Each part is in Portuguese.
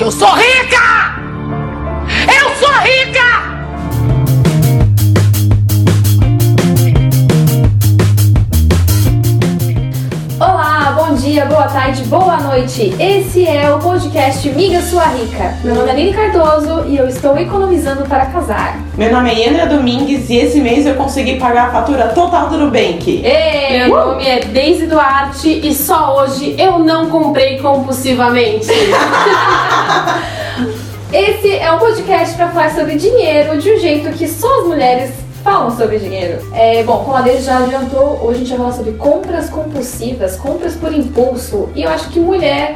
Que eu sou rica! Eu sou rica! Boa noite. Esse é o podcast Miga Sua Rica. Meu nome é Aline Cardoso e eu estou economizando para casar. Meu nome é Yandra Domingues e esse mês eu consegui pagar a fatura total do Nubank. Ei! Meu nome é Deise Duarte e só hoje eu não comprei compulsivamente. Esse é um podcast para falar sobre dinheiro de um jeito que só as mulheres falam sobre dinheiro. É, bom, como a Deise já adiantou, hoje a gente vai falar sobre compras compulsivas, compras por impulso. E eu acho que mulher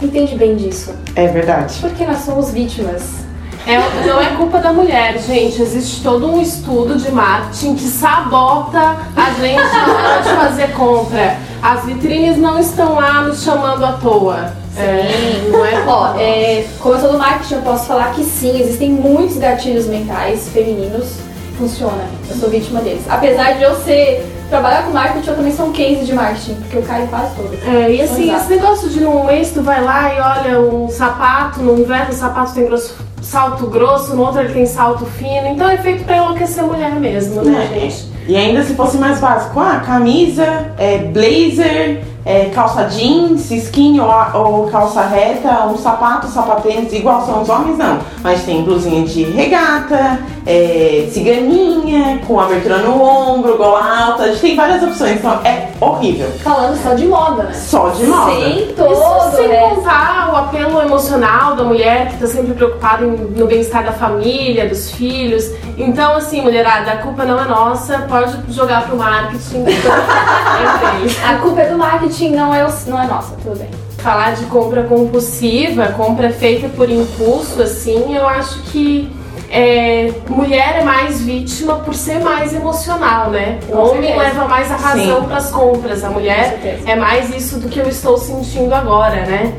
entende bem disso. É verdade. Porque nós somos vítimas. É, não é culpa da mulher, gente. Existe todo um estudo de marketing que sabota a gente na hora de fazer compra. As vitrines não estão lá nos chamando à toa. É, não é Ó, é, como eu sou do marketing, eu posso falar que sim, existem muitos gatilhos mentais femininos. Funciona, eu sou vítima deles. Apesar de eu ser. Trabalhar com marketing, eu também sou um case de marketing, porque eu caio quase todas. É, e assim, Exato. esse negócio de num mês tu vai lá e olha um sapato, no inverno o sapato tem grosso- salto grosso, no outro ele tem salto fino, então é feito pra enlouquecer a mulher mesmo, né, É. gente? E ainda se fosse mais básico, ah, camisa, é, blazer, é, calça jeans, skin ou, ou calça reta, um sapato, sapatênis, igual são os homens, não. Mas tem blusinha de regata, é, ciganinha, com abertura no ombro, gola alta, a gente tem várias opções, então é horrível. Falando só de moda, né? Só de moda. Sem todo Isso sem resto. contar o apelo emocional da mulher que tá sempre preocupada no bem-estar da família, dos filhos. Então, assim, mulherada, a culpa não é nossa, pode jogar pro marketing. é deles. A culpa é do marketing, não é, o- não é nossa, tudo bem. Falar de compra compulsiva, compra feita por impulso, assim, eu acho que é, mulher é mais vítima por ser mais emocional, né? O homem leva mais a razão Sim. pras compras, a mulher é mais isso do que eu estou sentindo agora, né?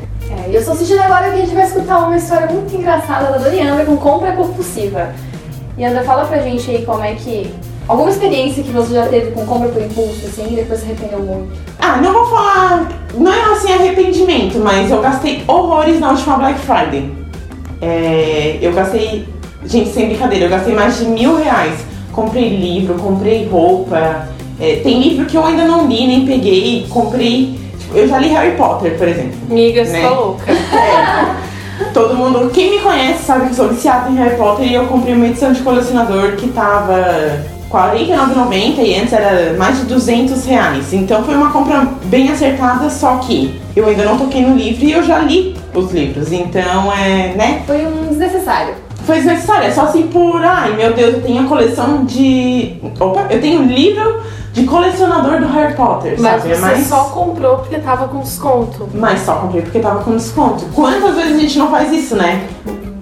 É, e eu estou sentindo agora que a gente vai escutar uma história muito engraçada da Dona Yanda com compra compulsiva. Yanda, fala pra gente aí como é que. Alguma experiência que você já teve com compra por impulso, assim, e depois se arrependeu muito. Ah, não vou falar, não é assim arrependimento, mas eu gastei horrores na última Black Friday. É, eu gastei, gente, sem brincadeira, eu gastei mais de mil reais. Comprei livro, comprei roupa. é, tem livro que eu ainda não li, nem peguei. Comprei, tipo, eu já li Harry Potter, por exemplo. Amiga, Né? sou louca. Todo mundo, quem me conhece sabe que sou viciada em Harry Potter e eu comprei uma edição de colecionador que tava 49,90 e antes era mais de 200 reais. Então foi uma compra bem acertada, só que eu ainda não toquei no livro e eu já li os livros. Então é, né? Foi um desnecessário. Foi desnecessário, é só assim por, ai meu Deus, eu tenho a coleção de. Opa, eu tenho um livro de colecionador do Harry Potter, Mas sabe? Você mais- só comprou porque tava com desconto. Mas só comprei porque tava com desconto. Quantas vezes a gente não faz isso, né?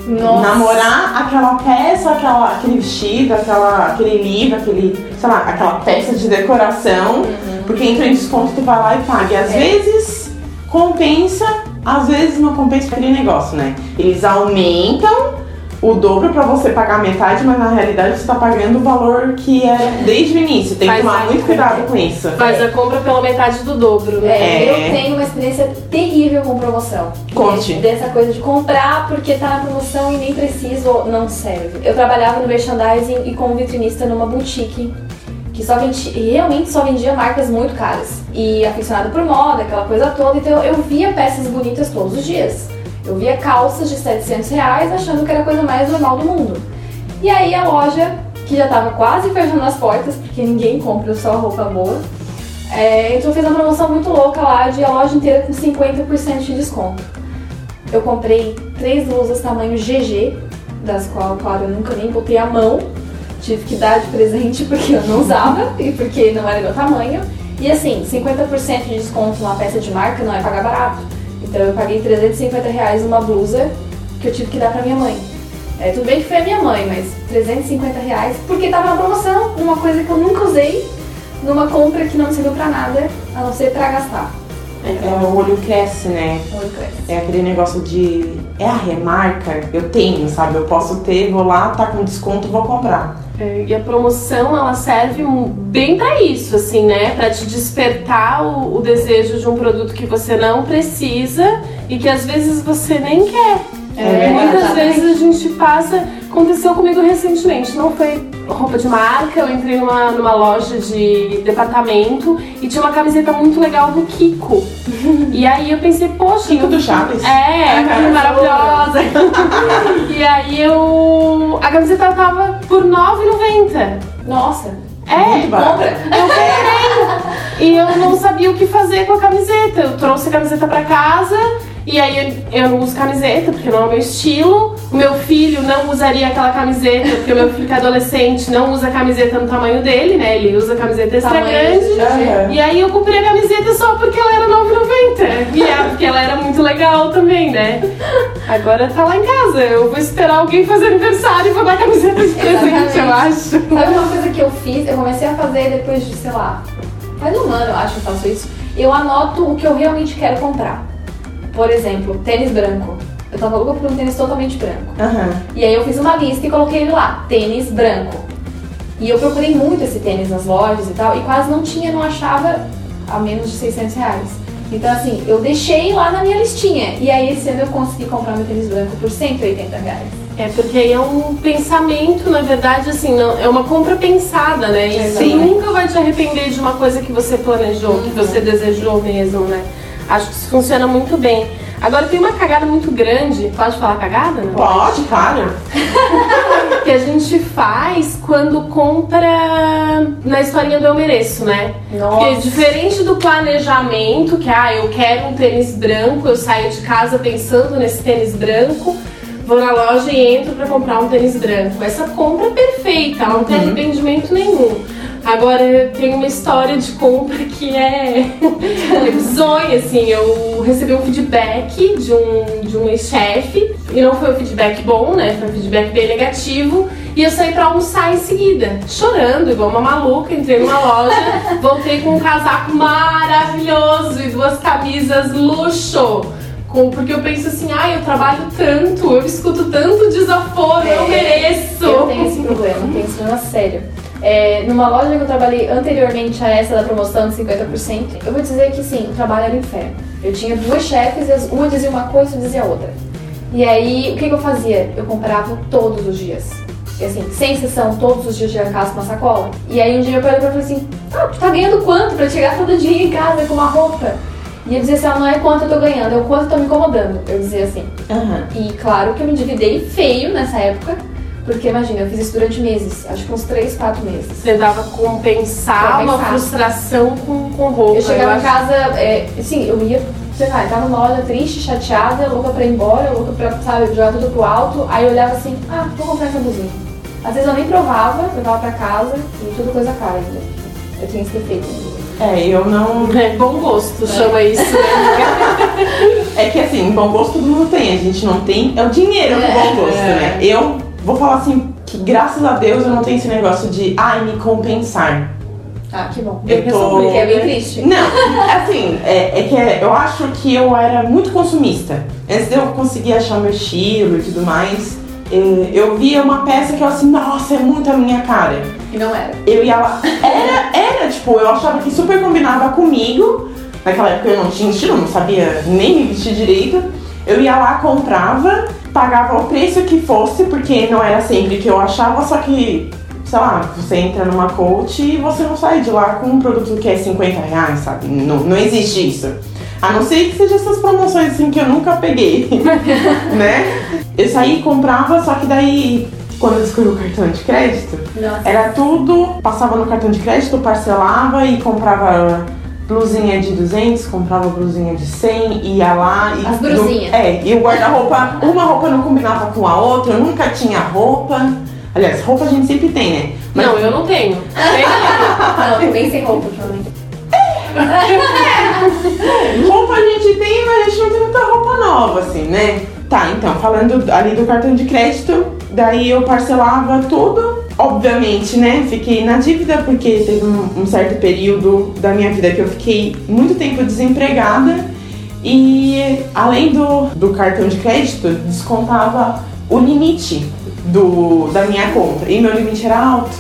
Nossa. namorar aquela peça, aquela, aquele vestido, aquela, aquele livro, aquele, sei lá, aquela peça de decoração, porque entra em desconto, tu vai lá e paga. E às É. vezes compensa, às vezes não compensa aquele negócio, né? Eles aumentam o dobro pra você pagar metade, mas na realidade você tá pagando o valor que é desde o início. Tem que tomar muito cuidado com isso. Faz a compra pela metade do dobro, né? É, É. Eu tenho uma experiência terrível com promoção. Conte. Dessa coisa de comprar porque tá na promoção e nem preciso ou não serve. Eu trabalhava no merchandising e como vitrinista numa boutique que só vendia, realmente só vendia marcas muito caras. E aficionado por moda, aquela coisa toda, então eu via peças bonitas todos os dias. Eu via calças de 700 reais achando que era a coisa mais normal do mundo. E aí a loja, que já tava quase fechando as portas, porque ninguém compra só roupa boa, é, então fez uma promoção muito louca lá de a loja inteira com 50% de desconto. Eu comprei três blusas tamanho GG, das qual, claro, eu nunca nem botei a mão. Tive que dar de presente porque eu não usava e porque não era meu tamanho. E assim, 50% de desconto numa peça de marca não é pagar barato. Então eu paguei 350 reais numa blusa que eu tive que dar pra minha mãe. É, tudo bem que foi a minha mãe, mas 350 reais porque tava na promoção, uma coisa que eu nunca usei, numa compra que não me serviu pra nada, a não ser pra gastar. É, o olho cresce, né? Olho cresce. É aquele negócio de. É a remarca, eu tenho, sabe? Eu posso ter, vou lá, tá com desconto, vou comprar. É, E a promoção, ela serve bem pra isso, assim, né? Pra te despertar o, o desejo de um produto que você não precisa e que às vezes você nem quer. É, Muitas vezes a gente passa. Aconteceu comigo recentemente, não foi roupa de marca, eu entrei numa, numa loja de departamento e tinha uma camiseta muito legal do Kiko. E aí eu pensei, poxa, Kiko do Chaves. É, cara, maravilhosa. e aí eu. A camiseta tava por R$ 9,90. Nossa, É, compra. eu comprei. E eu não sabia o que fazer com a camiseta. Eu trouxe a camiseta pra casa. E aí eu não uso camiseta, porque não é o meu estilo. O meu filho não usaria aquela camiseta, porque o meu filho que é adolescente não usa camiseta no tamanho dele, né? Ele usa camiseta extra grande. Aham. E aí eu comprei a camiseta só porque ela era 9,90. E é porque ela era muito legal também, né? Agora tá lá em casa. Eu vou esperar alguém fazer aniversário e vou dar camiseta de presente, eu acho. Sabe uma coisa que eu fiz? Eu comecei a fazer depois de, sei lá, faz um ano eu acho que eu faço isso. Eu anoto o que eu realmente quero comprar. Por exemplo, tênis branco. Eu tava louca por um tênis totalmente branco. Aham. E aí eu fiz uma lista e coloquei ele lá, tênis branco. E eu procurei muito esse tênis nas lojas e tal, e quase não tinha, não achava a menos de 600 reais. Então assim, eu deixei lá na minha listinha. E aí esse ano eu consegui comprar meu tênis branco por 180 reais. É, porque aí é um pensamento, na verdade, assim, não, é uma compra pensada, né? E você nunca vai te arrepender de uma coisa que você planejou, que você desejou mesmo, né? Acho que isso funciona muito bem. Agora tem uma cagada muito grande, pode falar cagada? Não? Pode, claro. que a gente faz quando compra na historinha do eu mereço, né? Porque diferente do planejamento, que ah, eu quero um tênis branco, eu saio de casa pensando nesse tênis branco, vou na loja e entro pra comprar um tênis branco. Essa compra é perfeita, não tem arrependimento nenhum. Agora tem uma história de compra que é, é bizonha, assim. Eu recebi um feedback de um, de um ex-chefe, e não foi um feedback bom, né? Foi um feedback bem negativo. E eu saí pra almoçar em seguida, chorando, igual uma maluca. Entrei numa loja, voltei com um casaco maravilhoso e duas camisas luxo. Porque eu penso assim, ai, eu trabalho tanto, eu escuto tanto desaforo, eu mereço. Eu tenho esse problema, tenho esse problema sério. É, numa loja que eu trabalhei anteriormente a essa da promoção de 50%, eu vou dizer que sim, o trabalho era inferno. Eu tinha duas chefes, e as- uma dizia uma coisa e dizia outra. E aí, o que, que eu fazia? Eu comprava todos os dias. E assim, sem exceção, todos os dias eu chegava em casa com uma sacola. E aí um dia eu falei pra ela assim, ah, tu tá ganhando quanto pra chegar todo dia em casa com uma roupa? E eu dizia assim, ah, não é quanto eu tô ganhando, é o quanto eu tô me incomodando. Eu dizia assim. Aham. E claro que eu me endividei feio nessa época, porque imagina, eu fiz isso durante meses, acho que uns 3, 4 meses. Tentava compensar, uma Compensar. frustração com, com roupa. Eu chegava em acho. casa, é, assim, eu ia, sei lá, eu tava numa loja triste, chateada, louca pra ir embora, louca pra, sabe, jogar tudo pro alto, aí eu olhava assim, ah, vou comprar essa blusinha. Às vezes eu nem provava, levava pra casa e tudo coisa cara ainda. Eu tinha esse defeito. É, eu não. É, bom gosto, chama isso. Né? É que assim, bom gosto todo mundo tem, a gente não tem. É o dinheiro com bom gosto, né? Eu vou falar assim que graças a Deus eu não tenho esse negócio de ai me compensar. Ah, que bom. Eu tô- Porque é bem triste. Não, assim, é, é que é- eu acho que eu era muito consumista. Antes de eu conseguir achar meu estilo e tudo mais, eh, eu via uma peça que eu assim, nossa, é muito a minha cara. E não era. Eu ia lá. Era, era, tipo, eu achava que super combinava comigo. Naquela época eu não tinha estilo, não sabia nem me vestir direito. Eu ia lá, comprava, pagava o preço que fosse, porque não era sempre que eu achava, só que, sei lá, você entra numa coach e você não sai de lá com um produto que é 50 reais, sabe? Não, não existe isso. A não ser que seja essas promoções assim que eu nunca peguei, né? Eu saí e comprava, só que daí, quando eu descobri o cartão de crédito, Nossa. era tudo, passava no cartão de crédito, parcelava e comprava blusinha de 200, comprava blusinha de 100, ia lá e... As brusinhas. É, e o guarda-roupa, uma roupa não combinava com a outra, eu nunca tinha roupa. Aliás, roupa a gente sempre tem, né? Mas Não, eu não tenho. Nem Não, eu também sem roupa, ultimamente. roupa a gente tem, mas a gente não tem muita roupa nova, assim, né? Tá, então, falando ali do cartão de crédito, daí eu parcelava tudo. Obviamente, né? Fiquei na dívida porque teve um, um certo período da minha vida que eu fiquei muito tempo desempregada. E além do, do cartão de crédito, descontava o limite do, da minha compra. E meu limite era alto.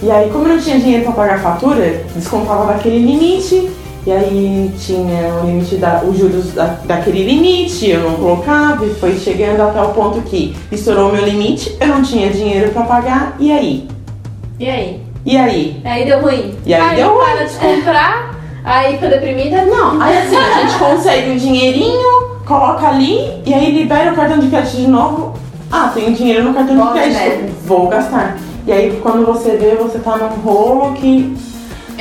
E aí, como eu não tinha dinheiro pra pagar a fatura, descontava daquele limite E aí tinha o limite da, os juros da, daquele limite, eu não colocava e foi chegando até o ponto que estourou o meu limite, eu não tinha dinheiro pra pagar, e aí? E aí? E aí? Aí deu ruim. E aí, Aí deu ruim. para de comprar. Aí fica deprimida? Não, aí assim, a gente consegue um dinheirinho, coloca ali e aí libera o cartão de crédito de novo. Ah, tenho dinheiro no cartão de crédito, vou gastar. E aí quando você vê, você tá num rolo que.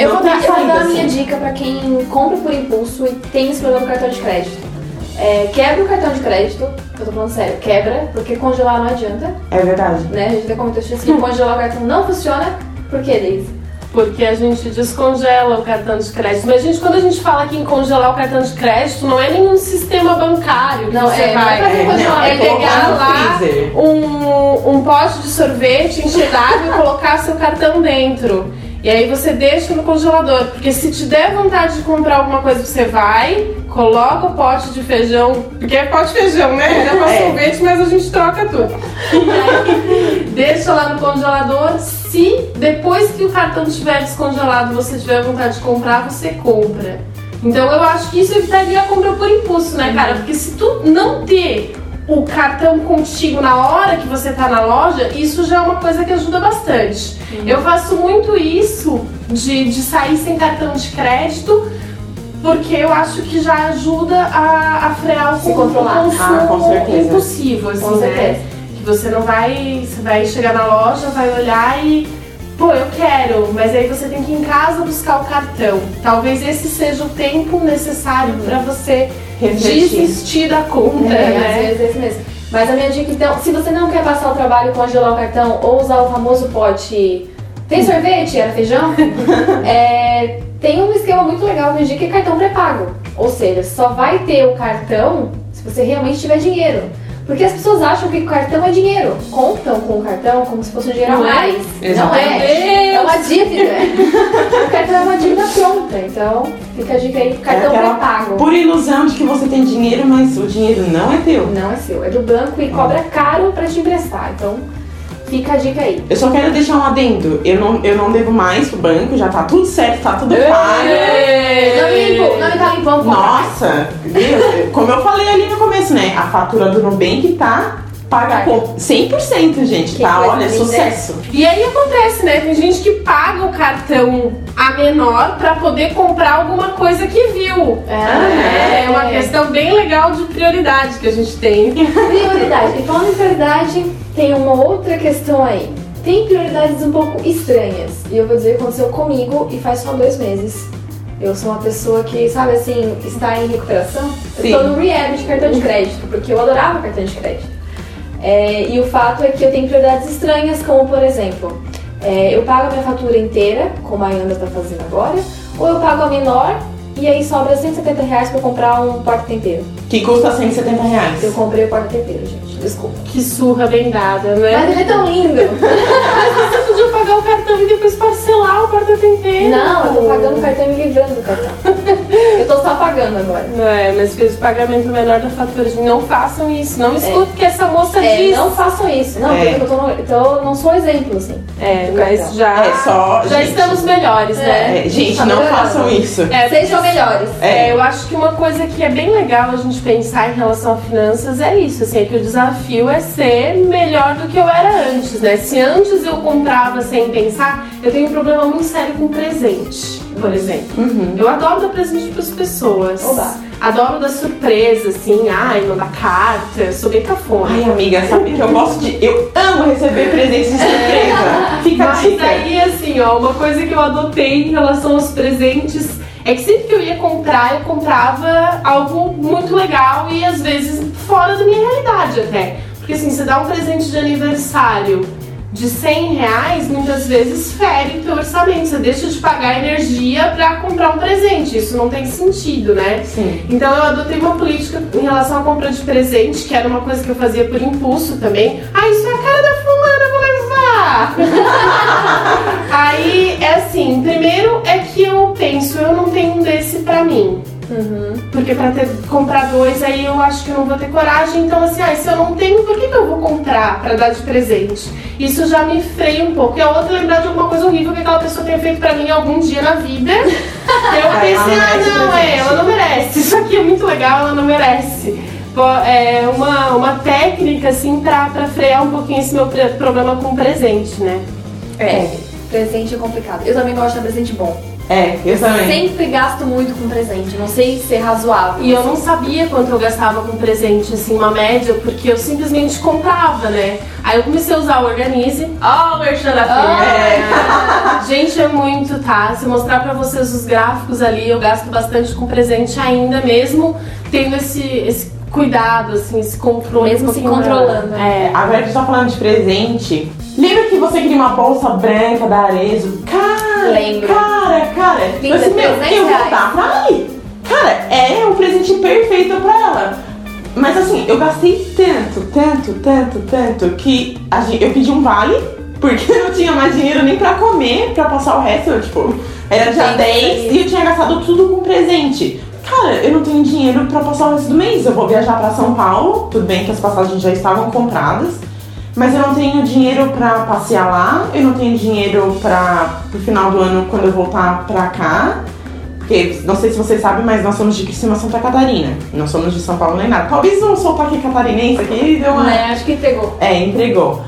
Eu não vou, dar, eu vou dar a minha assim. dica pra quem compra por impulso e tem esse problema com cartão de crédito. É, quebra o cartão de crédito, eu tô falando sério, quebra, porque congelar não adianta, É verdade. né? A gente até comentou isso que congelar o cartão não funciona. Por quê, Deise? Porque a gente descongela o cartão de crédito. Mas, gente, quando a gente fala aqui em congelar o cartão de crédito, não é nenhum sistema bancário que Não, você é, não vai. é fazer É, congelar, não, é é pegar lá um, um pote de sorvete, encher d'água e colocar seu cartão dentro. E aí você deixa no congelador. Porque se te der vontade de comprar alguma coisa, você vai, coloca o pote de feijão. Porque é pote de feijão, né? Era pra É. sorvete, mas a gente troca tudo. Deixa lá no congelador. Se depois que o cartão estiver descongelado você tiver vontade de comprar, você compra. Então eu acho que isso evitaria a compra por impulso, né, cara? Porque se tu não ter o cartão contigo na hora que você tá na loja, isso já é uma coisa que ajuda bastante. Eu faço muito isso de, de sair sem cartão de crédito, porque eu acho que já ajuda a, a frear o Se con- controlar. consumo Ah, com certeza. impulsivo, assim, Com certeza. né? Que você não vai. Você vai chegar na loja, vai olhar e. Pô, eu quero, mas aí você tem que ir em casa buscar o cartão. Talvez esse seja o tempo necessário pra você Refletir. desistir da compra, É, às né? vezes é isso mesmo. Mas a minha dica, então, se você não quer passar o trabalho congelar o cartão ou usar o famoso pote. Tem sorvete? Era feijão? É, tem um esquema muito legal que indica que é cartão pré-pago. Ou seja, só vai ter o cartão se você realmente tiver dinheiro. Porque as pessoas acham que o cartão é dinheiro. Contam com o cartão como se fosse um dinheiro a Não é? mais. Não Exatamente. é. É uma dívida. o cartão é uma dívida pronta. Então, fica a dica aí, cartão É pré-pago. Por ilusão de que você tem dinheiro, mas o dinheiro não é teu. Não é seu, é do banco e cobra caro pra te emprestar. Então, fica a dica aí. Eu só quero deixar um adendo. Eu não, eu não devo mais pro banco, já tá tudo certo, tá tudo pago. Não não me tá limpando. Nossa, Deus, como eu falei ali no começo, né? A fatura do Nubank tá paga com 100%, gente. Que tá, olha, sucesso. E aí acontece, né? Tem gente que paga o cartão a menor pra poder comprar alguma coisa que viu. É. É uma questão bem legal de prioridade que a gente tem. Prioridade. E falando em prioridade, tem uma outra questão aí. Tem prioridades um pouco estranhas. E eu vou dizer que aconteceu comigo e faz só dois meses. Eu sou uma pessoa que, sabe assim, está em recuperação. Sim. Eu tô no rehab de cartão de crédito, porque eu adorava cartão de crédito. É, e o fato é que eu tenho prioridades estranhas, como por exemplo, é, eu pago a minha fatura inteira, como a Ana tá fazendo agora, ou eu pago a menor e aí sobra 170 reais pra eu comprar um porta-tempero. Que custa 170 reais. Eu comprei o porta-tempero, gente. Que surra bem dada, Mas né? ele é tão lindo. Você podia pagar o cartão e depois parcelar o porta-tempero. Não, eu tô pagando o cartão e me livrando do cartão. Eu tô só pagando agora. Não é, mas fez o pagamento menor da fatura. Não façam isso. Não escute o que essa moça É, diz. não façam isso. Não, É. porque eu, tô então não sou exemplo, assim. É, mas já, É só, já gente. estamos melhores, né? É, gente, Tá não melhorando. façam isso. É, Sejam melhores. É, eu acho que uma coisa que é bem legal a gente pensar em relação a finanças é isso, assim, é que o desafio é ser melhor do que eu era antes, né? Se antes eu comprava sem pensar, eu tenho um problema muito sério com presente, por exemplo. Uhum. Eu adoro dar presente para as pessoas. Oba. Adoro dar surpresa, assim, ai, mandar carta, sou bem cafona. Ai, amiga, sabe que eu gosto de. Eu amo receber presentes de surpresa. Fica Mas dica. aí, assim, ó, uma coisa que eu adotei em relação aos presentes é que sempre que eu ia comprar, eu comprava algo muito legal e às vezes fora da minha realidade até. Porque assim, você dá um presente de aniversário de 100 reais, muitas vezes fere o teu orçamento. Você deixa de pagar energia pra comprar um presente. Isso não tem sentido, né? Sim. Então eu adotei uma política em relação à compra de presente, que era uma coisa que eu fazia por impulso também. Ah, isso é a cara da fulana, vou levar! Aí é assim, primeiro é que eu penso, eu não tenho um desse pra mim. Uhum. Porque pra ter, comprar dois aí eu acho que eu não vou ter coragem. Então, assim, ah, se eu não tenho, por que, que eu vou comprar pra dar de presente? Isso já me freia um pouco. E a outra é lembrar de alguma coisa horrível que aquela pessoa tenha feito pra mim algum dia na vida. Eu pensei, não ah, não, é, ela não merece. Isso aqui é muito legal, ela não merece. É uma, uma técnica, assim, pra, pra frear um pouquinho esse meu problema com presente, né? É. Presente é complicado. Eu também gosto de dar presente bom. É, eu também. Sempre gasto muito com presente. Não sei ser razoável. E eu não sabia quanto eu gastava com presente, assim, uma média, porque eu simplesmente comprava, né? Aí eu comecei a usar o Organize. Ó, o merchan da filha. Gente, é muito, tá? Se eu mostrar pra vocês os gráficos ali, eu gasto bastante com presente ainda, mesmo tendo esse, esse cuidado, assim, esse controle. Mesmo se controlando. É. Agora que a gente tá falando de presente, lembra que você queria uma bolsa branca da Arezo? Cara, Lembro. cara, cara. Linda, eu disse, meu, 300 eu vou dar pra Ali. Cara, é o presente perfeito pra ela. Mas assim, eu gastei tanto, tanto, tanto, tanto que a gente, eu pedi um vale, porque eu não tinha mais dinheiro nem pra comer, pra passar o resto. Eu, tipo, era dia Gente, 10 e eu tinha gastado tudo com presente. Cara, eu não tenho dinheiro pra passar o resto do mês. Eu vou viajar pra São Paulo, tudo bem que as passagens já estavam compradas. Mas eu não tenho dinheiro pra passear lá, eu não tenho dinheiro pra pro final do ano quando eu voltar pra cá. Porque não sei se vocês sabem, mas nós somos de Criciúma, Santa Catarina. Não somos de São Paulo nem nada. Talvez o sotaque catarinense aqui deu uma. Né? Acho que entregou. É, entregou.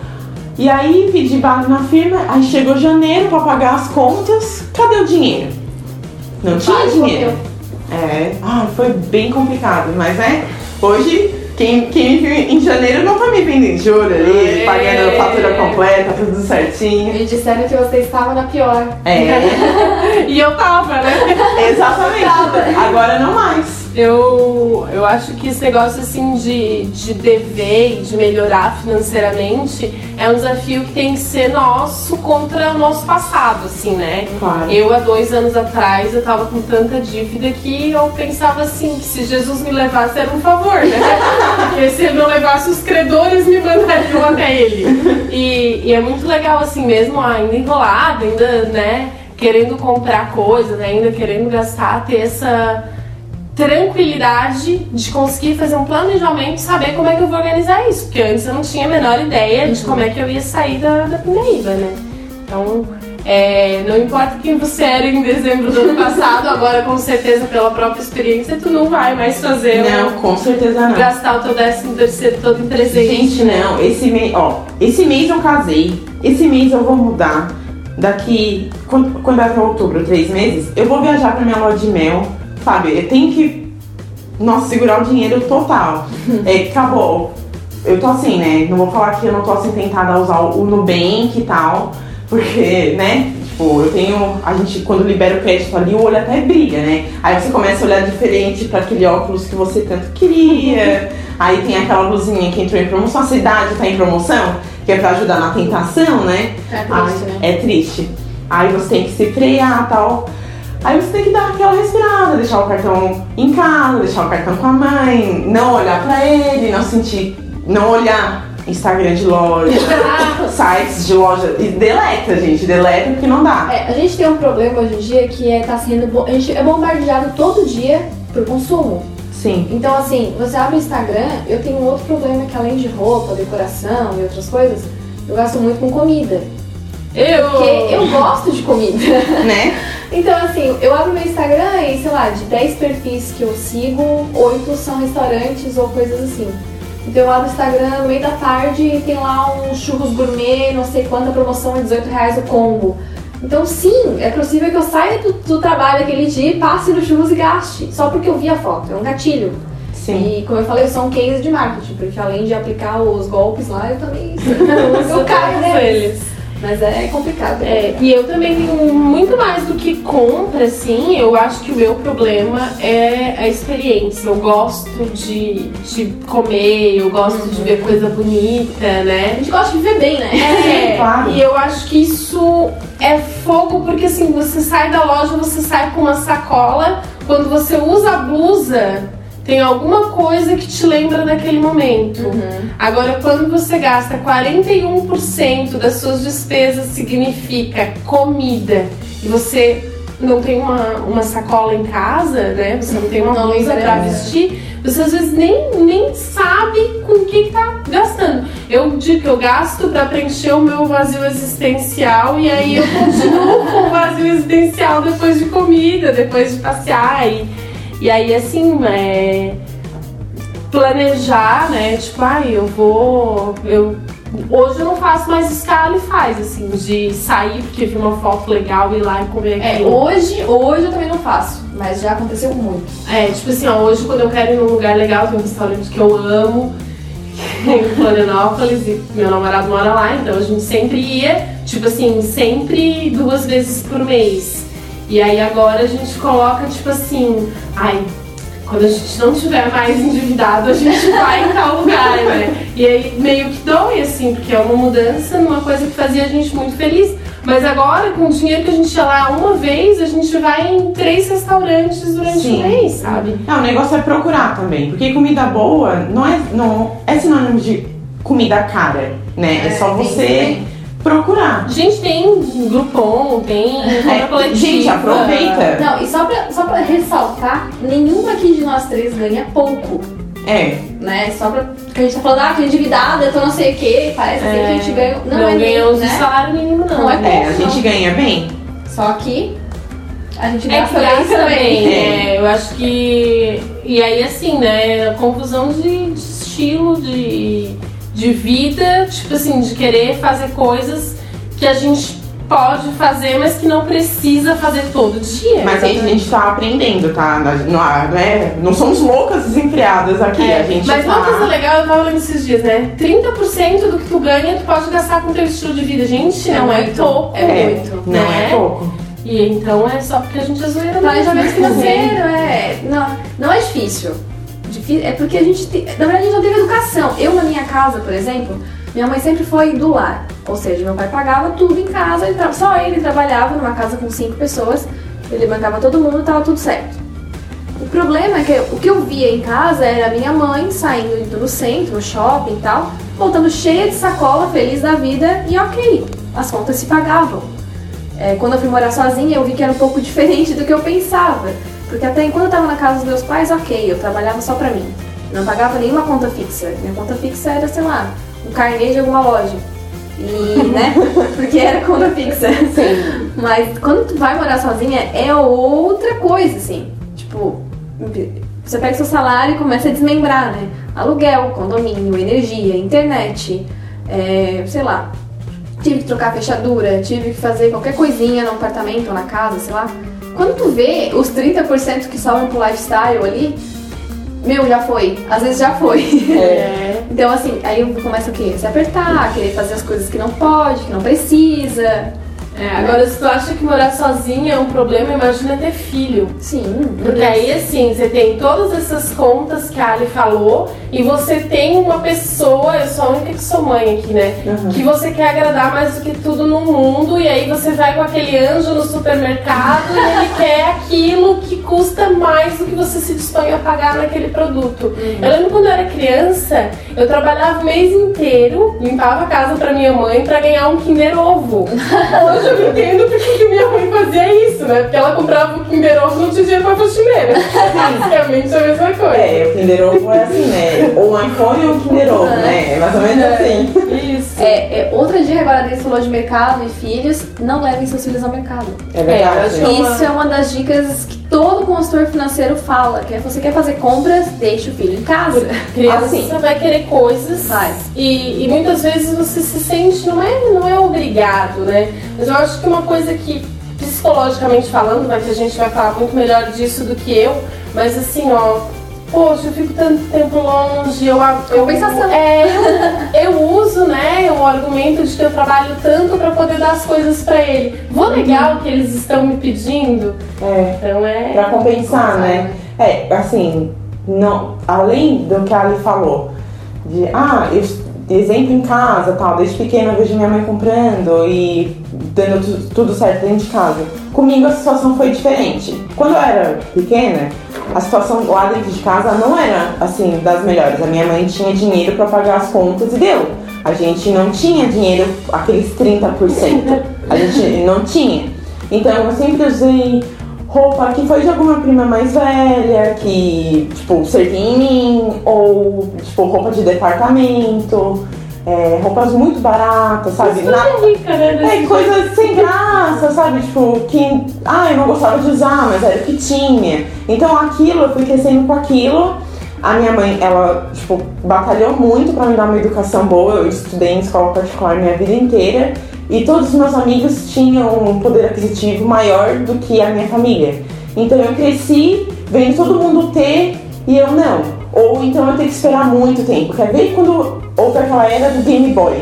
E aí pedi vale na firma, aí chegou janeiro pra pagar as contas. Cadê o dinheiro? Não tinha dinheiro. É, ah, foi bem complicado, mas é. Hoje, quem, quem me viu em janeiro não tá me vendo em julho ali, É. pagando a fatura completa, tudo certinho. Me disseram que você estava na pior. É, E eu tava, né? exatamente. Agora não mais. Eu, eu acho que esse negócio assim de, de dever e de melhorar financeiramente é um desafio que tem que ser nosso contra o nosso passado, assim, né? Claro. Eu, há dois anos atrás, eu tava com tanta dívida que eu pensava assim, que se Jesus me levasse era um favor, né? Porque se ele não levasse, os credores me mandariam até ele. E, e é muito legal, assim, mesmo ainda enrolada, ainda, né, querendo comprar coisas, né, ainda querendo gastar, ter essa tranquilidade de conseguir fazer um planejamento e saber como é que eu vou organizar isso. Porque antes eu não tinha a menor ideia de como é que eu ia sair da, da Pindaíba, né? Então, é, não importa quem você era em dezembro do ano passado, agora com certeza pela própria experiência tu não vai mais fazer Não, um- com certeza não. gastar o teu décimo terceiro todo em presente. Gente, não, esse mês, ó, esse mês eu casei, esse mês eu vou mudar. Daqui, quando, quando vai pra outubro, três meses, eu vou viajar pra minha lua de mel. Sabe, tenho que, nossa, segurar o dinheiro total. É, acabou. Eu tô assim, né? Não vou falar que eu não tô assim tentada a usar o Nubank e tal, porque, né? Tipo, eu tenho. A gente, quando libera o crédito ali, o olho até brilha, né? Aí você começa a olhar diferente pra aquele óculos que você tanto queria. Aí tem aquela blusinha que entrou em promoção, a cidade tá em promoção, que é pra ajudar na tentação, né? É triste, né? É triste. Aí você tem que se frear e tal. Aí você tem que dar aquela respirada, deixar o cartão em casa, deixar o cartão com a mãe, não olhar pra ele, não sentir, não olhar Instagram de loja, sites de loja. E deleta, gente, deleta porque não dá. É, a gente tem um problema hoje em dia que é tá sendo. bo- A gente é bombardeado todo dia por consumo. Sim. Então, assim, você abre o Instagram, eu tenho um outro problema que além de roupa, decoração e outras coisas, eu gasto muito com comida. Eu, Porque eu gosto de comida. Né? Então, assim, eu abro meu Instagram e, sei lá, de 10 perfis que eu sigo, 8 são restaurantes ou coisas assim. Então eu abro o Instagram no meio da tarde e tem lá uns churros gourmet, não sei quanta promoção é 18 reais o combo. Então sim, é possível que eu saia do, do trabalho aquele dia e passe no churros e gaste. Só porque eu vi a foto, é um gatilho. Sim. E como eu falei, eu sou um case de marketing, porque além de aplicar os golpes lá, eu também eu caio todos neles. Mas é complicado. É, e eu também tenho muito mais do que compra, assim, eu acho que o meu problema é a experiência. Eu gosto de, de comer, eu gosto de ver coisa bonita, A né? gente gosta de viver bem, né? É, claro. e eu acho que isso é fogo porque assim, você sai da loja, você sai com uma sacola, quando você usa a blusa, tem alguma coisa que te lembra daquele momento. Agora, quando você gasta 41% das suas despesas significa comida e você não tem uma, uma sacola em casa, né? Você não tem uma Não blusa pra né? vestir, você às vezes nem, nem sabe com o que, que tá gastando. Eu digo que eu gasto pra preencher o meu vazio existencial e aí eu continuo com o vazio existencial depois de comida, depois de passear. E, e aí assim, é, planejar, né? Tipo, ai, eu vou. Eu, hoje eu não faço mais isso que a Ali faz, assim, de sair porque vi uma foto legal e ir lá e comer É, aquilo. hoje, hoje eu também não faço, mas já aconteceu muito. É, tipo assim, ó, hoje quando eu quero ir num lugar legal, tem um restaurante que eu amo, em Florianópolis, e meu namorado mora lá, então a gente sempre ia, tipo assim, sempre duas vezes por mês. E aí agora a gente coloca, tipo assim, ai, quando a gente não tiver mais endividado, a gente vai em tal lugar, né? E aí meio que dói, assim, porque é uma mudança numa coisa que fazia a gente muito feliz. Mas agora, com o dinheiro que a gente ia lá uma vez, a gente vai em três restaurantes durante Sim. o mês, sabe? Não, o negócio é procurar também, porque comida boa não é, não é sinônimo de comida cara, né? É, só tem você. Procurar. Gente, tem Groupon, tem É, coletiva. gente, aproveita. Não, e só pra, só pra ressaltar, nenhum aqui de nós três ganha pouco, É, né? Só pra. Porque a gente tá falando, ah, tô endividada, eu tô não sei o quê, parece assim que a gente ganha. Não, não é nem, ganhamos né? o salário mínimo, não. Não é é, a gente ganha bem. Só que a gente É que gasta bem também. É. é, eu acho que. E aí, assim, né? Confusão de, de estilo, de, de vida, tipo assim, de querer fazer coisas que a gente pode fazer, mas que não precisa fazer todo dia. Mas aí a gente tá aprendendo, tá? Não, né? não somos loucas desempregadas aqui. É, a gente mas tá... uma coisa legal, eu tava lendo esses dias, né? 30% do que tu ganha, tu pode gastar com teu estilo de vida. Gente, É não é muito, pouco. é muito. Não é pouco. E então é só porque a gente é zoeira. Planejamento financeiro é. Não, não é difícil. Difí- É porque a gente. te- Na verdade, a gente não teve educação. Eu, na minha casa, por exemplo, minha mãe sempre foi do lar. Ou seja, meu pai pagava tudo em casa, ele só ele trabalhava numa casa com cinco pessoas, ele bancava todo mundo e tava tudo certo. O problema é que o que eu via em casa era minha mãe saindo indo no centro, no shopping e tal, voltando cheia de sacola, feliz da vida e ok, as contas se pagavam. É, quando eu fui morar sozinha, eu vi que era um pouco diferente do que eu pensava. Porque até enquanto eu tava na casa dos meus pais, ok, eu trabalhava só pra mim. Não pagava nenhuma conta fixa. Minha conta fixa era, sei lá, um carnê de alguma loja. E, né? Porque era conta fixa. Mas quando tu vai morar sozinha, é outra coisa, assim. Tipo, você pega seu salário e começa a desmembrar, né? Aluguel, condomínio, energia, internet, é, sei lá, tive que trocar fechadura, tive que fazer qualquer coisinha no apartamento ou na casa, sei lá. Quando tu vê os 30% que sobram pro lifestyle ali, meu, já foi. Às vezes já foi. É. então, assim, aí eu começo o quê? Se apertar, querer fazer as coisas que não pode, que não precisa. É, agora, se tu acha que morar sozinha é um problema, imagina ter filho. Sim. Porque aí, assim, você tem todas essas contas que a Ali falou e você tem uma pessoa, eu sou a única que sou mãe aqui, né? Uhum. Que você quer agradar mais do que tudo no mundo e aí você vai com aquele anjo no supermercado e ele quer aquilo que custa mais do que você se dispõe a pagar naquele produto. Eu lembro quando eu era criança, eu trabalhava o mês inteiro, limpava a casa pra minha mãe pra ganhar um Kinder Ovo. Hoje eu entendo por que que minha mãe fazia isso, né? Porque ela comprava o Kinder Ovo e não tinha dinheiro pra faxineira. Basicamente a mesma coisa. É, o Kinder Ovo é assim, né? Ou um iPhone ou um Kinder Ovo, né? É mais ou menos assim. Isso. É, é, outra dica agora, a Deise falou de mercado e filhos, não levem seus filhos ao mercado. É verdade. que- uma- Isso é uma das dicas que todo consultor financeiro fala, que é você quer fazer compras, deixe o filho em casa. Criança Assim. vai querer coisas Vai. E, e muitas vezes você se sente, não é, não é obrigado, né? Mas eu acho que uma coisa que, psicologicamente falando, vai que a gente vai falar muito melhor disso do que eu, mas assim, ó, poxa, eu fico tanto tempo longe, eu, eu Compensação. É, eu, eu uso, né, o argumento de que eu trabalho tanto pra poder dar as coisas pra ele. Vou negar o que eles estão me pedindo? É. Então é. Pra compensar, né? É, assim, não, além do que a Ali falou, de, ah, eu, exemplo em casa, tal, desde pequena eu vejo minha mãe comprando e dando tu- tudo certo dentro de casa. Comigo a situação foi diferente. Quando eu era pequena, a situação lá dentro de casa não era, assim, das melhores. A minha mãe tinha dinheiro pra pagar as contas e deu. A gente não tinha dinheiro, aqueles 30%. A gente não tinha. Então eu sempre usei roupa que foi de alguma prima mais velha, que, tipo, servia em mim, ou, tipo, roupa de departamento, é, roupas muito baratas, sabe? Na- rica, né? é, coisas sem graça, sabe? Tipo, que ah, eu não gostava de usar, mas era o que tinha. Então aquilo, eu fui crescendo com aquilo. A minha mãe, ela, tipo, batalhou muito pra me dar uma educação boa. Eu estudei em escola particular minha vida inteira. E todos os meus amigos tinham um poder aquisitivo maior do que a minha família. Então eu cresci vendo todo mundo ter e eu não. Ou então eu tenho que esperar muito tempo. Quer ver quando houve aquela era do Game Boy?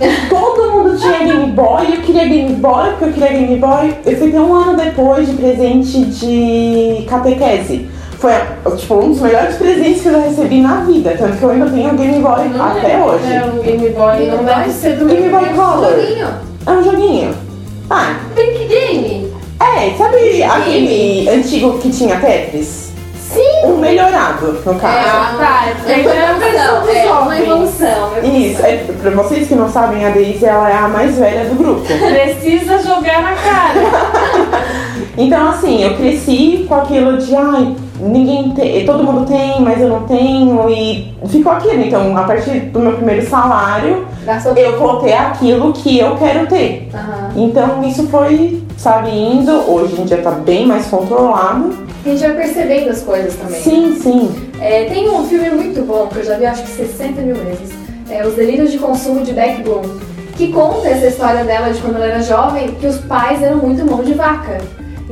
Todo mundo tinha Game Boy, eu queria Game Boy, porque eu queria Game Boy. Eu fui ter um ano depois de presente de catequese. Foi tipo, um dos melhores presentes que eu já recebi na vida. Tanto que eu ainda tenho Game Boy Não até é, hoje. É um Game Boy, Game não Boy? deve ser do Game Boy Color. Joguinho. É um joguinho. Ah, Pink Game. é, sabe aquele antigo que tinha Tetris? Sim. Um melhorado, no caso. Ah, tá. É, É é uma evolução. É uma jovens. evolução. Isso, é, pra vocês que não sabem, a Daisy ela é a mais velha do grupo. Precisa jogar na cara. Então, assim, eu cresci com aquilo de, ai, ninguém tem, todo mundo tem, mas eu não tenho, e ficou aquilo. Então, a partir do meu primeiro salário, Gastou eu vou ter aquilo que eu quero ter. Aham. Então, isso foi, sabe, indo, hoje em dia tá bem mais controlado. A gente vai percebendo as coisas também. Sim, sim. É, tem um filme muito bom que eu já vi acho que 60 mil vezes. É Os Delírios de Consumo de Beck Bloom. Que conta essa história dela de quando ela era jovem, que os pais eram muito mão de vaca.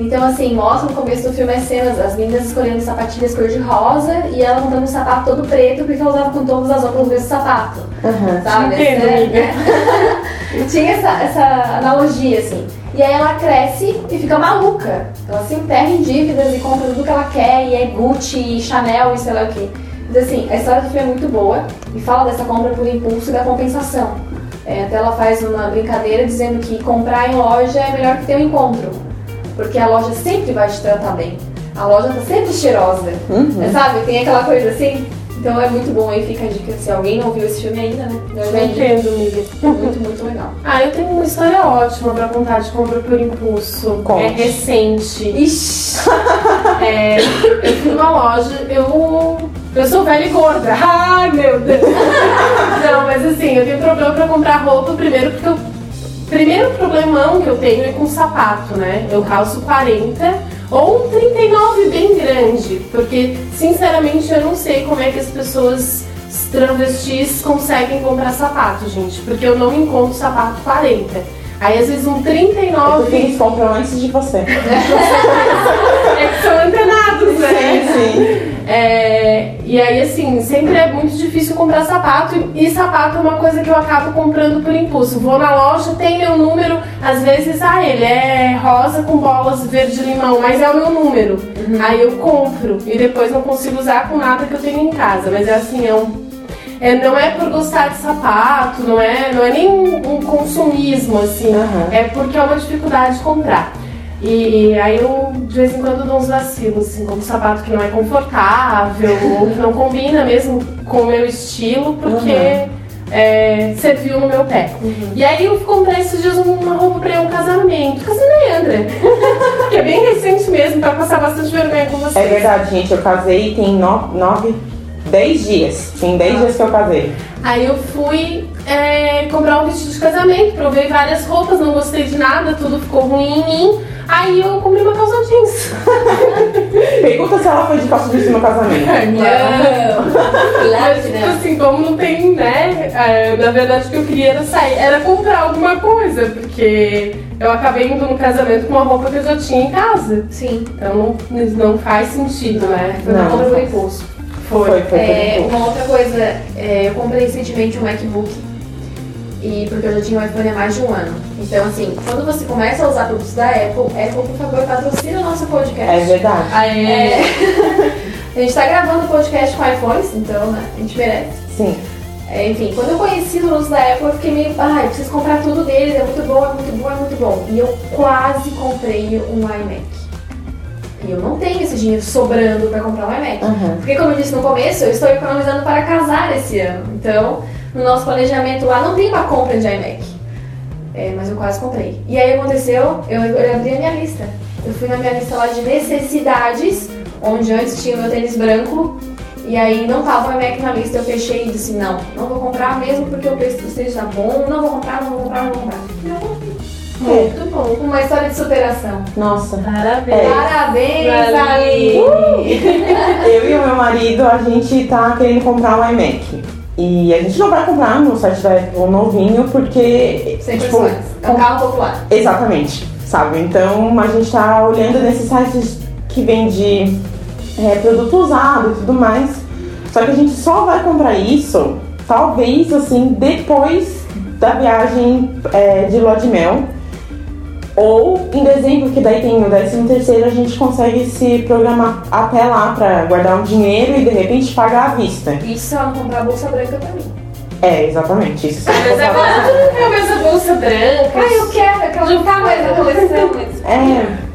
Então, assim, mostra no começo do filme as cenas, as meninas escolhendo sapatilhas cor de rosa e ela montando um sapato todo preto porque ela usava com todas as outras o mesmo sapato. Aham. Sabe? Entendo, amiga. Tinha essa, essa analogia, assim. E aí ela cresce e fica maluca. Ela se enterra em dívidas e compra tudo que ela quer, e é Gucci, e Chanel e sei lá o quê. Então, assim, a história do filme é muito boa e fala dessa compra por impulso e da compensação. É, até ela faz uma brincadeira dizendo que comprar em loja é melhor que ter um encontro. Porque a loja sempre vai te tratar bem. A loja tá sempre cheirosa. Uhum. Sabe? Tem aquela coisa assim. Então é muito bom aí, fica a dica. Se alguém não viu esse filme ainda, né? Eu já entendo, amiga. Muito, muito legal. Ah, eu tenho uma história ótima pra contar de compra por impulso. Conte. É recente. Ixi! É, eu fui numa loja, eu. Eu sou velha e gorda. Ai, meu Deus. Não, mas assim, eu tenho problema pra comprar roupa primeiro porque eu. Primeiro problemão que eu tenho é com sapato, né? Eu calço 40 ou um 39 bem grande. Porque, sinceramente, eu não sei como é que as pessoas travestis conseguem comprar sapato, gente. Porque eu não encontro sapato 40. Aí às vezes um 39 Porque eles compram antes de você. é que são antenados, né? Sim, sim. É, e aí, assim, sempre é muito difícil comprar sapato. E, e sapato é uma coisa que eu acabo comprando por impulso. Vou na loja, tem meu número, às vezes, ah, ele é rosa com bolas verde-limão, mas é o meu número. Aí eu compro e depois não consigo usar com nada que eu tenho em casa. Mas é assim, é um. É, não é por gostar de sapato, não é, não é nem um, um consumismo, assim. Aham. É porque é uma dificuldade de comprar. E aí eu de vez em quando dou uns vacilos, assim, como sapato que não é confortável ou que não combina mesmo com o meu estilo, porque Uhum. é, serviu no meu pé. E aí eu comprei esses dias uma roupa pra ir um casamento. Casei André. que é bem recente mesmo, pra passar bastante vergonha com vocês. É verdade, gente. Eu casei tem no- nove, dez dias. Tem dez dias que eu casei. Aí eu fui é, comprar um vestido de casamento, provei várias roupas, não gostei de nada, tudo ficou ruim em mim. Aí eu comprei uma calça jeans. Pergunta se ela foi de calça jeans no casamento. Não! Mas, tipo não. assim, como não tem, né? é, na verdade, o que eu queria era sair, era comprar alguma coisa, porque eu acabei indo no casamento com uma roupa que eu já tinha em casa. Sim. Então não, não faz sentido, né? Foi Não, não por faz. Foi, foi, foi. É, uma outra coisa, é, eu comprei recentemente um MacBook. E porque eu já tinha um iPhone há mais de um ano. Então, assim, quando você começa a usar produtos da Apple, Apple, por favor, patrocina o nosso podcast. É verdade. É. a gente tá gravando podcast com iPhones, então, né, a gente merece. Sim. É, enfim, quando eu conheci os produtos da Apple, eu fiquei meio, ai, preciso comprar tudo deles, é muito bom, é muito bom, é muito bom. E eu quase comprei um iMac. E eu não tenho esse dinheiro sobrando pra comprar um iMac. Uhum. Porque, como eu disse no começo, eu estou economizando para casar esse ano. Então, no nosso planejamento lá não tem uma compra de iMac. É, mas eu quase comprei. E aí aconteceu, eu, eu abri a minha lista. Eu fui na minha lista lá de necessidades, onde antes tinha o meu tênis branco, e aí não tava o Mac na lista, eu fechei e disse, não, não vou comprar mesmo porque o preço esteja bom, não vou comprar, não vou comprar, não vou comprar. Muito bom. Uma história de superação. Nossa. Parabéns. É. Parabéns, Aline. Aline! Eu e o meu marido, a gente tá querendo comprar um iMac. E a gente não vai comprar no site da Apple novinho, porque. Sem tipo. É um carro popular. Exatamente, sabe? Então a gente tá olhando nesses sites que vende é, produto usado e tudo mais. Só que a gente só vai comprar isso, talvez assim, depois da viagem é, de lua de mel. Ou em dezembro, que daí tem o 13 terceiro, a gente consegue se programar até lá pra guardar um dinheiro e de repente pagar à vista. Isso se ela não comprar a bolsa branca pra mim. É, exatamente. Isso Mas agora não quer mais a bolsa branca. Ah, eu quero, aquela não tá mais na coleção, mas... É.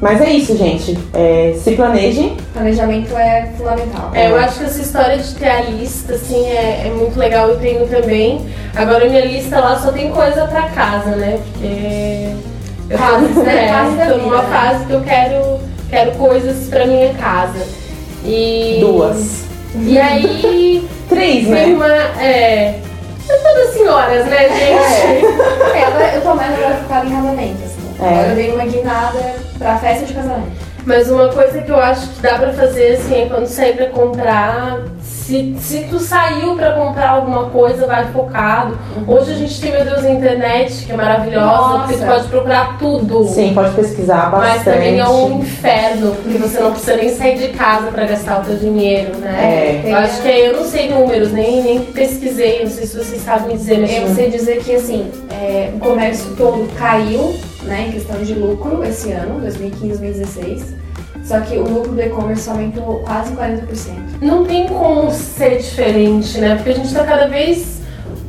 Mas é isso, gente. É, se planejem. Planejamento é fundamental. É, eu acho que essa história de ter a lista, assim, é, é muito legal, eu tenho também. Agora minha lista lá só tem coisa pra casa, né? Porque Fases, tô, né? é, Fase da tô vida, numa fase que eu quero, quero coisas pra minha casa. E. Duas. E aí Três, tem né? uma. É. é Todas senhoras, né, gente? É, agora eu tô mais agora focada em casamento, assim. É. Agora eu dei uma guinada pra festa de casamento. Mas uma coisa que eu acho que dá pra fazer assim é quando sair pra comprar. Se, se tu saiu pra comprar alguma coisa, vai focado. Hoje a gente tem, meu Deus, a internet, que é maravilhosa, Nossa. porque tu pode procurar tudo. Sim, pode pesquisar bastante. Mas também é um inferno, porque você não precisa nem sair de casa pra gastar o teu dinheiro, né? É. Eu acho que eu não sei números, nem, nem pesquisei, não sei se vocês sabem dizer, mas Eu sei dizer que, assim, é, o comércio todo caiu, né, em questão de lucro esse ano, 2015, 2016. Só que o lucro do e-commerce aumentou quase 40%. não tem como ser diferente, né? Porque a gente tá cada vez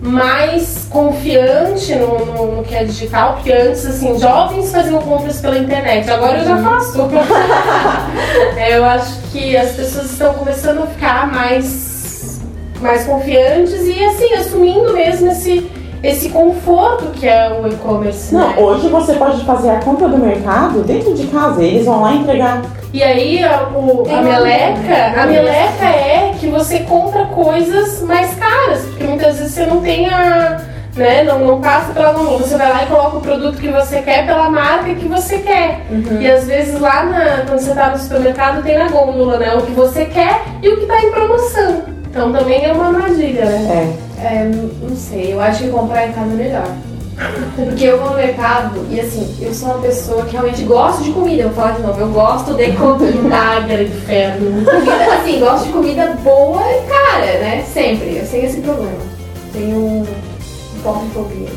mais confiante no, no, no que é digital, porque antes, assim, jovens faziam compras pela internet, agora eu já faço. É, eu acho que as pessoas estão começando a ficar mais, mais confiantes e, assim, assumindo mesmo esse, esse conforto que é o e-commerce. Não, né? hoje você pode fazer a compra do mercado dentro de casa. Eles vão lá entregar. E aí a, o- a meleca, a meleca é que você compra coisas mais caras, porque muitas vezes você não tem a. Né, não, não passa pela mão. Você vai lá e coloca o produto que você quer pela marca que você quer. E às vezes lá na- quando você tá no supermercado tem na gôndola, né? O que você quer e o que tá em promoção. Então também é uma armadilha, né? É. É, não sei, eu acho que comprar em casa é melhor. Porque eu vou no mercado e assim, eu sou uma pessoa que realmente gosto de comida. Eu vou falar de novo, eu gosto de comida. Ágara, inferno. comida assim, gosto de comida boa e cara, né? Sempre. Eu tenho esse problema. Tenho um pouco de fobia.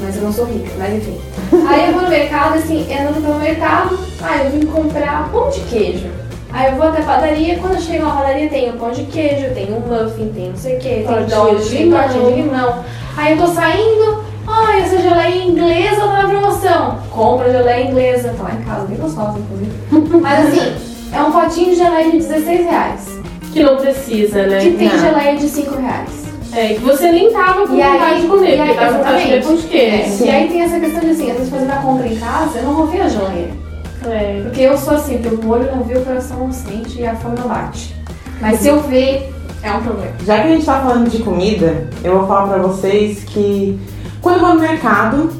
Mas eu não sou rica, mas enfim. Aí eu vou no mercado, assim, andando pelo mercado, ah, eu vim comprar pão de queijo. Aí eu vou até a padaria, quando eu chego na padaria tem o pão de queijo, tem um muffin, tem não sei o que, tem Tortinha de tem limão. tortinha de limão. Aí eu tô saindo, ai, essa geleia inglesa tá na promoção. Compra a geleia inglesa, tá lá em casa, bem gostosa, inclusive. Mas assim, é um potinho de geleia de 16 reais. Que não precisa, né? Que tem Não. geleia de 5 reais. É, que você nem tava com E aí- vontade de comer, aí, porque tava com vontade de comer pão de queijo. É, e aí tem essa questão de assim, às vezes fazendo a compra em casa, eu não confio na geleia. É. Porque eu sou assim, porque o olho não vê, o coração não sente e a fome não bate. Mas se eu ver, é um problema. Já que a gente tá falando de comida, eu vou falar pra vocês que quando eu vou no mercado,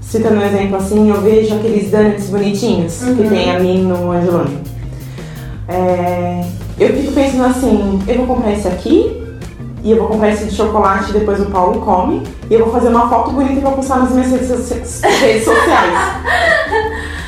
citando um exemplo assim, eu vejo aqueles donuts bonitinhos que tem ali no Angelone. É, eu fico pensando assim, eu vou comprar esse aqui e eu vou comprar esse de chocolate e depois o Paulo come e eu vou fazer uma foto bonita pra postar nas minhas redes sociais.